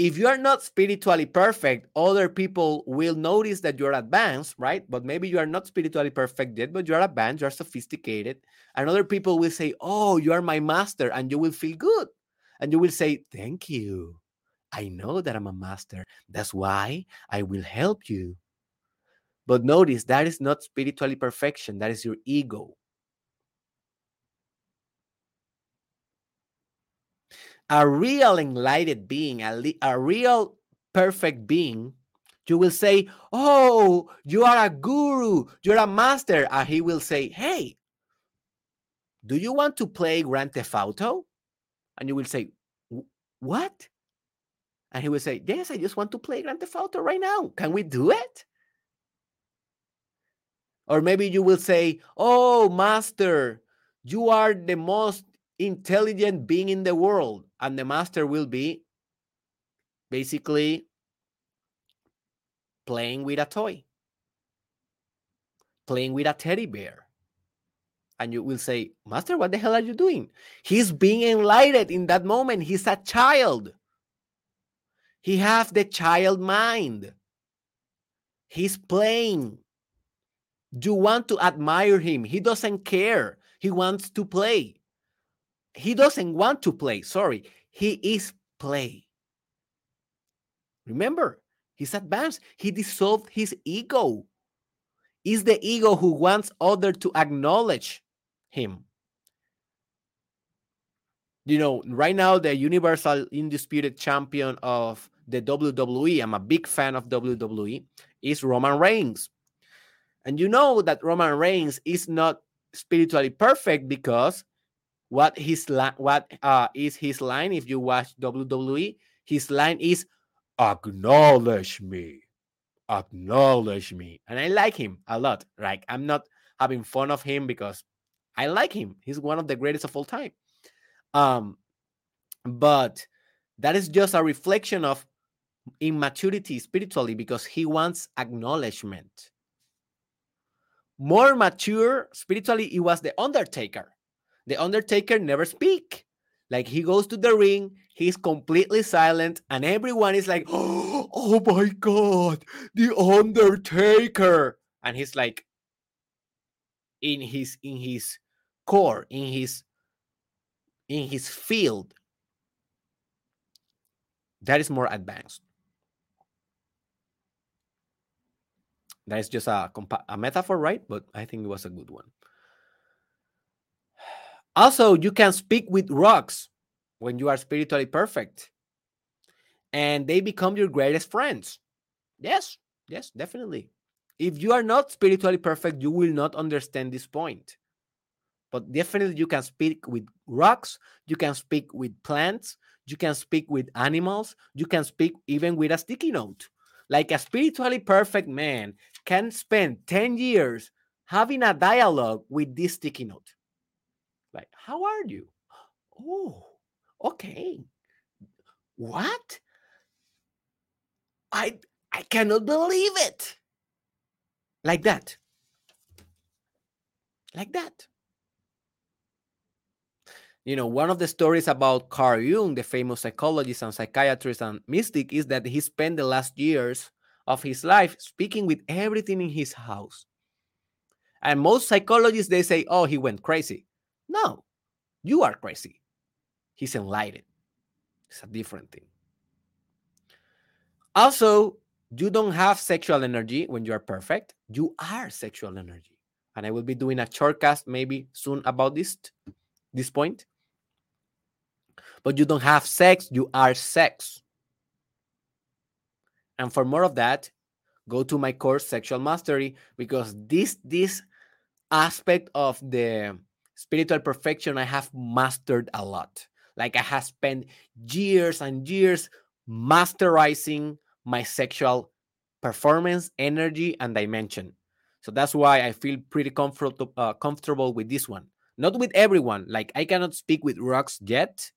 if you are not spiritually perfect, other people will notice that you're advanced, right? But maybe you are not spiritually perfect yet, but you're advanced, you're sophisticated. And other people will say, Oh, you are my master, and you will feel good. And you will say, Thank you. I know that I'm a master. That's why I will help you. But notice that is not spiritually perfection, that is your ego. a real enlightened being, a, a real perfect being, you will say, Oh, you are a guru, you're a master. And he will say, Hey, do you want to play Grand Theft Auto? And you will say, What? And he will say, Yes, I just want to play Grand Theft Auto right now. Can we do it? Or maybe you will say, Oh, master, you are the most intelligent being in the world. And the master will be basically playing with a toy. Playing with a teddy bear. And you will say master what the hell are you doing? He's being enlightened in that moment. He's a child he has the child mind he's playing you want to admire him he doesn't care he wants to play he doesn't want to play. Sorry, he is play. Remember, he's advanced. He dissolved his ego. Is the ego who wants other to acknowledge him. You know, right now the universal undisputed champion of the WWE, I'm a big fan of WWE, is Roman Reigns. And you know that Roman Reigns is not spiritually perfect because what his what uh, is his line? If you watch WWE his line is acknowledge me acknowledge me. And I like him a lot. Like I'm not having fun of him because I like him. He's one of the greatest of all time um but that is just a reflection of immaturity spiritually because he wants acknowledgement. More mature spiritually it was the undertaker. The undertaker never speak. Like he goes to the ring he's completely silent and everyone is like oh my god the undertaker! And he's like in his in his core in his in his field that is more advanced that is just a, a metaphor right but i think it was a good one also, you can speak with rocks when you are spiritually perfect, and they become your greatest friends. Yes, yes, definitely. If you are not spiritually perfect, you will not understand this point. But definitely, you can speak with rocks, you can speak with plants, you can speak with animals, you can speak even with a sticky note. Like a spiritually perfect man can spend 10 years having a dialogue with this sticky note. Like, how are you? Oh, okay. What? I I cannot believe it. Like that. Like that. You know, one of the stories about Carl Jung, the famous psychologist and psychiatrist and mystic, is that he spent the last years of his life speaking with everything in his house. And most psychologists they say, "Oh, he went crazy." No, you are crazy. He's enlightened. It's a different thing. Also, you don't have sexual energy when you are perfect. You are sexual energy. And I will be doing a shortcast maybe soon about this, this point. But you don't have sex, you are sex. And for more of that, go to my course, Sexual Mastery, because this this aspect of the spiritual perfection I have mastered a lot. Like I have spent years and years masterizing my sexual performance, energy, and dimension. So that's why I feel pretty comfortable uh, comfortable with this one. Not with everyone. Like I cannot speak with rocks yet,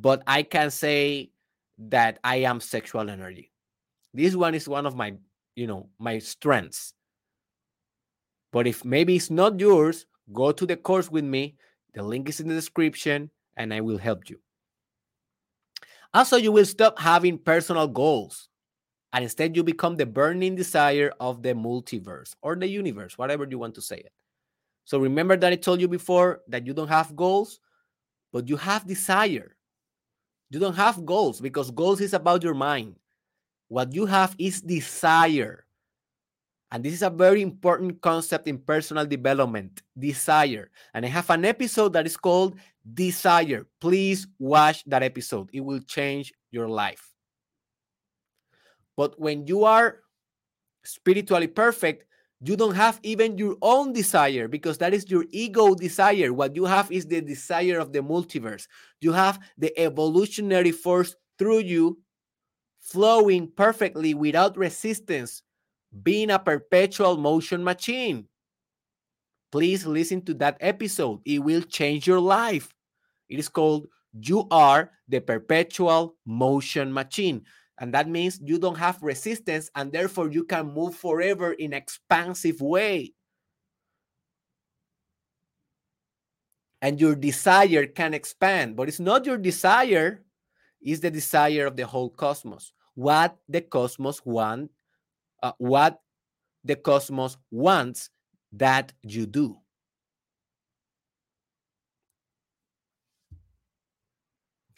but I can say that I am sexual energy. This one is one of my, you know, my strengths. But if maybe it's not yours, go to the course with me. The link is in the description and I will help you. Also, you will stop having personal goals and instead you become the burning desire of the multiverse or the universe, whatever you want to say it. So remember that I told you before that you don't have goals, but you have desire. You don't have goals because goals is about your mind. What you have is desire. And this is a very important concept in personal development desire. And I have an episode that is called Desire. Please watch that episode, it will change your life. But when you are spiritually perfect, you don't have even your own desire because that is your ego desire. What you have is the desire of the multiverse. You have the evolutionary force through you flowing perfectly without resistance being a perpetual motion machine. Please listen to that episode. It will change your life. It is called You Are the Perpetual Motion Machine. And that means you don't have resistance and therefore you can move forever in expansive way. And your desire can expand, but it's not your desire, it's the desire of the whole cosmos. What the cosmos want uh, what the cosmos wants that you do.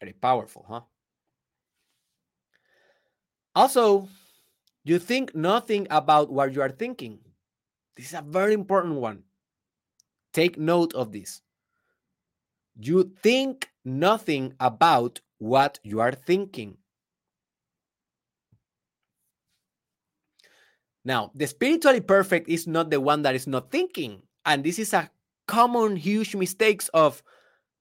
Very powerful, huh? Also, you think nothing about what you are thinking. This is a very important one. Take note of this. You think nothing about what you are thinking. Now, the spiritually perfect is not the one that is not thinking. And this is a common, huge mistakes of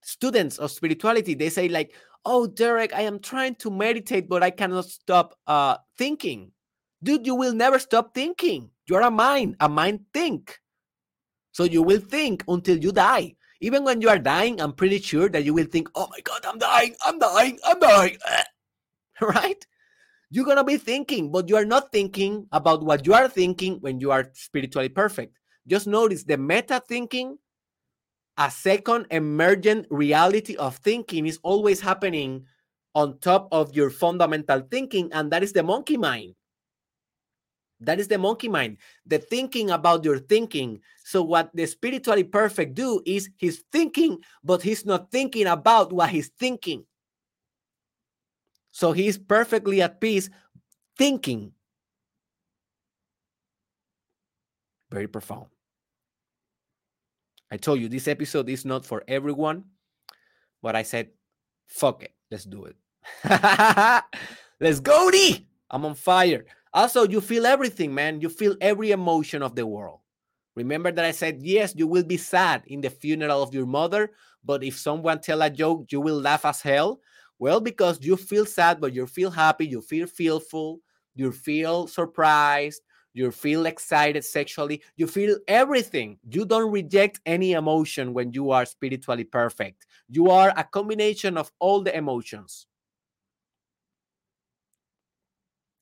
students of spirituality. They say, like, oh, Derek, I am trying to meditate, but I cannot stop uh, thinking. Dude, you will never stop thinking. You're a mind. A mind think. So you will think until you die. Even when you are dying, I'm pretty sure that you will think, oh my God, I'm dying, I'm dying, I'm dying. right? You're to be thinking, but you are not thinking about what you are thinking when you are spiritually perfect. Just notice the meta thinking, a second emergent reality of thinking is always happening on top of your fundamental thinking, and that is the monkey mind. That is the monkey mind, the thinking about your thinking. So, what the spiritually perfect do is he's thinking, but he's not thinking about what he's thinking. So he's perfectly at peace thinking. Very profound. I told you this episode is not for everyone, but I said, fuck it, let's do it. let's go, D. I'm on fire. Also, you feel everything, man. You feel every emotion of the world. Remember that I said, yes, you will be sad in the funeral of your mother, but if someone tell a joke, you will laugh as hell. Well, because you feel sad, but you feel happy, you feel fearful, you feel surprised, you feel excited sexually, you feel everything. You don't reject any emotion when you are spiritually perfect. You are a combination of all the emotions.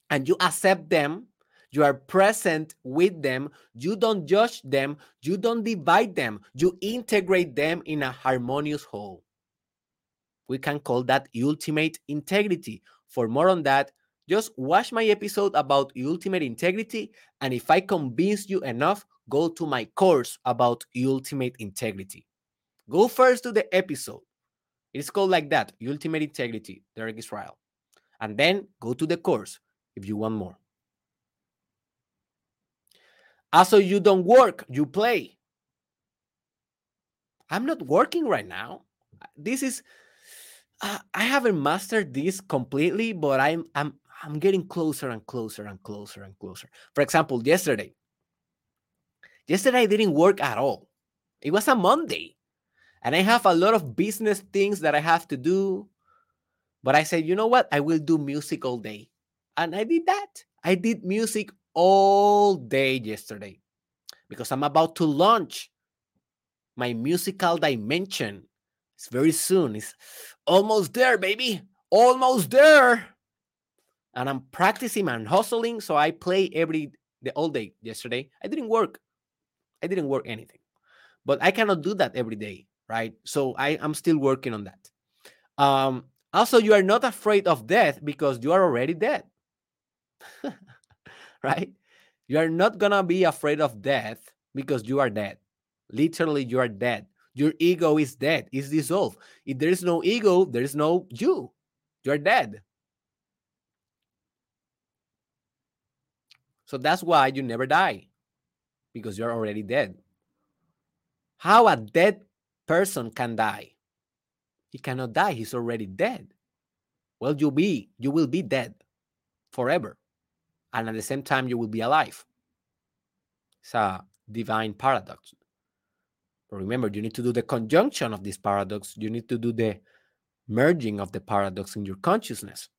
And you accept them, you are present with them, you don't judge them, you don't divide them, you integrate them in a harmonious whole. We can call that ultimate integrity. For more on that, just watch my episode about ultimate integrity. And if I convince you enough, go to my course about ultimate integrity. Go first to the episode. It's called like that Ultimate Integrity, Derek Israel. And then go to the course if you want more. Also, you don't work, you play. I'm not working right now. This is uh, I haven't mastered this completely, but I'm I'm I'm getting closer and closer and closer and closer. For example, yesterday, yesterday I didn't work at all. It was a Monday, and I have a lot of business things that I have to do. But I said, you know what? I will do music all day, and I did that. I did music all day yesterday because I'm about to launch my musical dimension. It's very soon. It's almost there, baby. Almost there. And I'm practicing and hustling. So I play every the all day yesterday. I didn't work. I didn't work anything. But I cannot do that every day, right? So I, I'm still working on that. Um, also, you are not afraid of death because you are already dead. right? You are not gonna be afraid of death because you are dead. Literally, you are dead. Your ego is dead, is dissolved. If there is no ego, there is no you. You're dead. So that's why you never die because you're already dead. How a dead person can die? He cannot die, he's already dead. Well, you be you will be dead forever. And at the same time you will be alive. It's a divine paradox. But remember, you need to do the conjunction of this paradox. You need to do the merging of the paradox in your consciousness.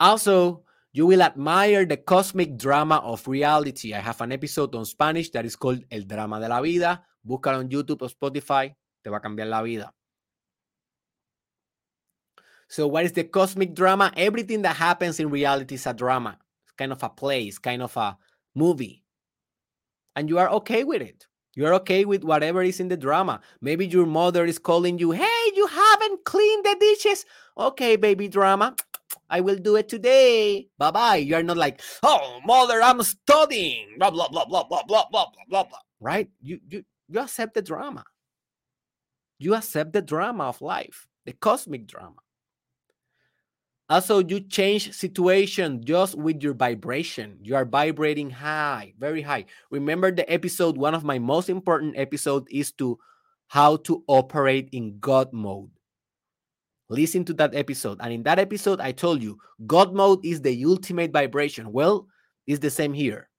Also, you will admire the cosmic drama of reality. I have an episode on Spanish that is called El Drama de la Vida. Búscalo on YouTube or Spotify. Te va a cambiar la vida. So, what is the cosmic drama? Everything that happens in reality is a drama. It's kind of a play, it's kind of a movie. And you are okay with it. You're okay with whatever is in the drama. Maybe your mother is calling you, hey, you haven't cleaned the dishes. Okay, baby drama. I will do it today. Bye bye. You're not like, oh, mother, I'm studying. Blah, blah, blah, blah, blah, blah, blah, blah, blah. Right? You, you, you accept the drama. You accept the drama of life, the cosmic drama. Also, you change situation just with your vibration. You are vibrating high, very high. Remember the episode, one of my most important episodes is to how to operate in God mode. Listen to that episode. And in that episode, I told you God mode is the ultimate vibration. Well, it's the same here.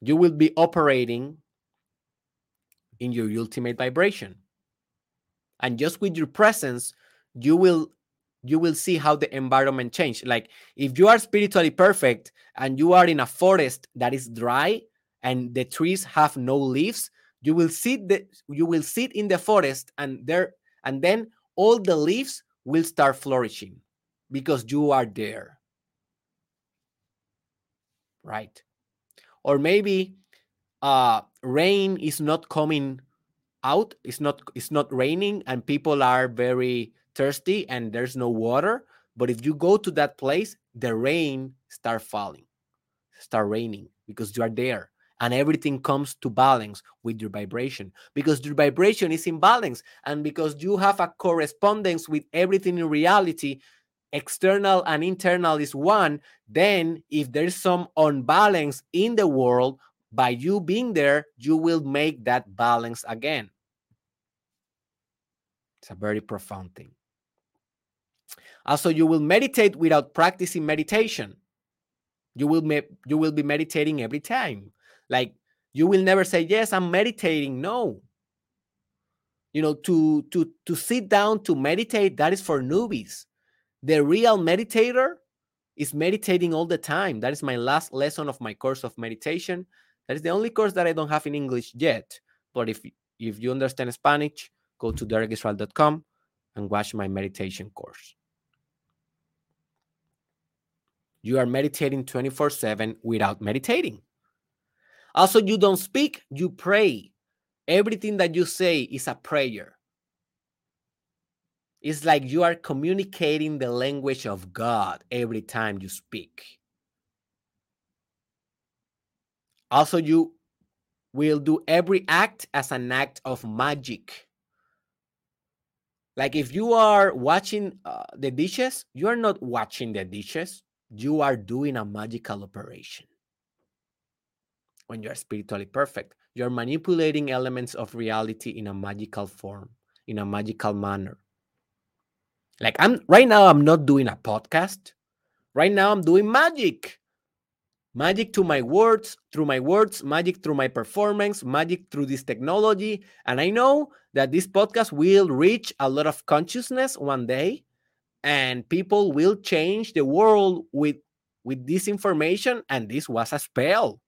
You will be operating in your ultimate vibration. And just with your presence, you will you will see how the environment change like if you are spiritually perfect and you are in a forest that is dry and the trees have no leaves you will sit the you will sit in the forest and there and then all the leaves will start flourishing because you are there. Right. Or maybe uh rain is not coming out it's not it's not raining and people are very thirsty and there's no water. But if you go to that place the rain start falling start raining because you are there and everything comes to balance with your vibration because your vibration is in balance and because you have a correspondence with everything in reality external and internal is one then if there's some unbalance in the world by you being there you will make that balance again it's a very profound thing also, you will meditate without practicing meditation. You will you will be meditating every time. Like you will never say, "Yes, I'm meditating." No. You know, to to to sit down to meditate that is for newbies. The real meditator is meditating all the time. That is my last lesson of my course of meditation. That is the only course that I don't have in English yet. But if if you understand Spanish, go to derekisrael.com and watch my meditation course. You are meditating 24 7 without meditating. Also, you don't speak, you pray. Everything that you say is a prayer. It's like you are communicating the language of God every time you speak. Also, you will do every act as an act of magic. Like if you are watching uh, the dishes, you are not watching the dishes, you are doing a magical operation. When you are spiritually perfect, you're manipulating elements of reality in a magical form, in a magical manner. Like I'm right now, I'm not doing a podcast. Right now, I'm doing magic. Magic to my words, through my words, magic through my performance, magic through this technology. And I know that this podcast will reach a lot of consciousness one day and people will change the world with with this information and this was a spell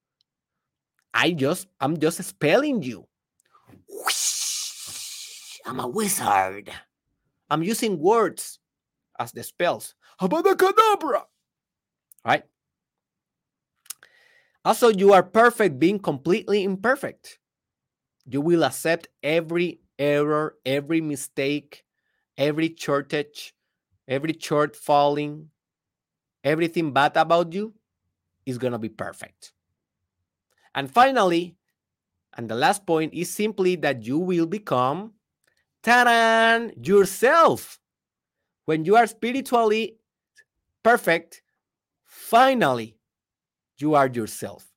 i just i'm just spelling you. I'm a wizard. I'm using words as the spells. Abadacadabra. right? Also you are perfect being completely imperfect. You will accept every error every mistake every shortage every short falling, everything bad about you is going to be perfect. And finally, and the last point is simply that you will become ta yourself. When you are spiritually perfect, finally, you are yourself.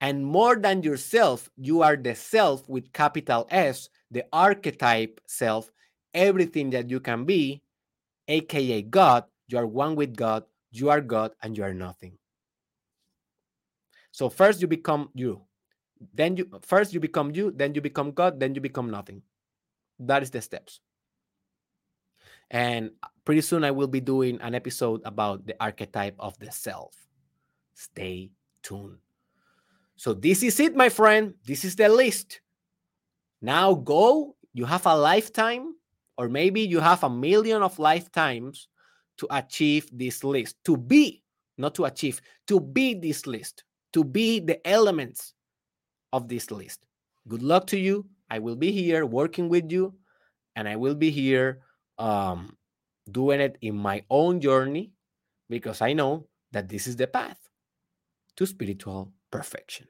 And more than yourself, you are the self with capital S, the archetype self, everything that you can be aka God, you are one with God, you are God, and you are nothing. So first you become you. Then you first you become you, then you become God, then you become nothing. That is the steps. And pretty soon I will be doing an episode about the archetype of the self. Stay tuned. So this is it, my friend. This is the list. Now go. You have a lifetime or maybe you have a million of lifetimes to achieve this list, to be, not to achieve, to be this list, to be the elements of this list. Good luck to you. I will be here working with you, and I will be here um, doing it in my own journey because I know that this is the path to spiritual perfection.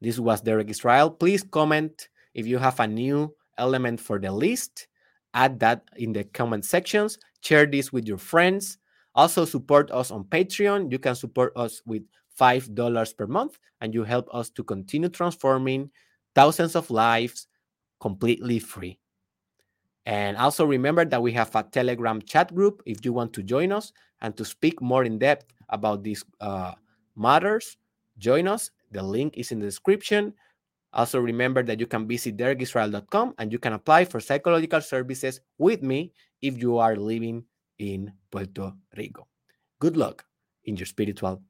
This was Derek Israel. Please comment if you have a new element for the list add that in the comment sections. Share this with your friends. Also, support us on Patreon. You can support us with $5 per month, and you help us to continue transforming thousands of lives completely free. And also remember that we have a Telegram chat group if you want to join us and to speak more in depth about these uh, matters. Join us. The link is in the description. Also, remember that you can visit derekisrael.com and you can apply for psychological services with me if you are living in Puerto Rico. Good luck in your spiritual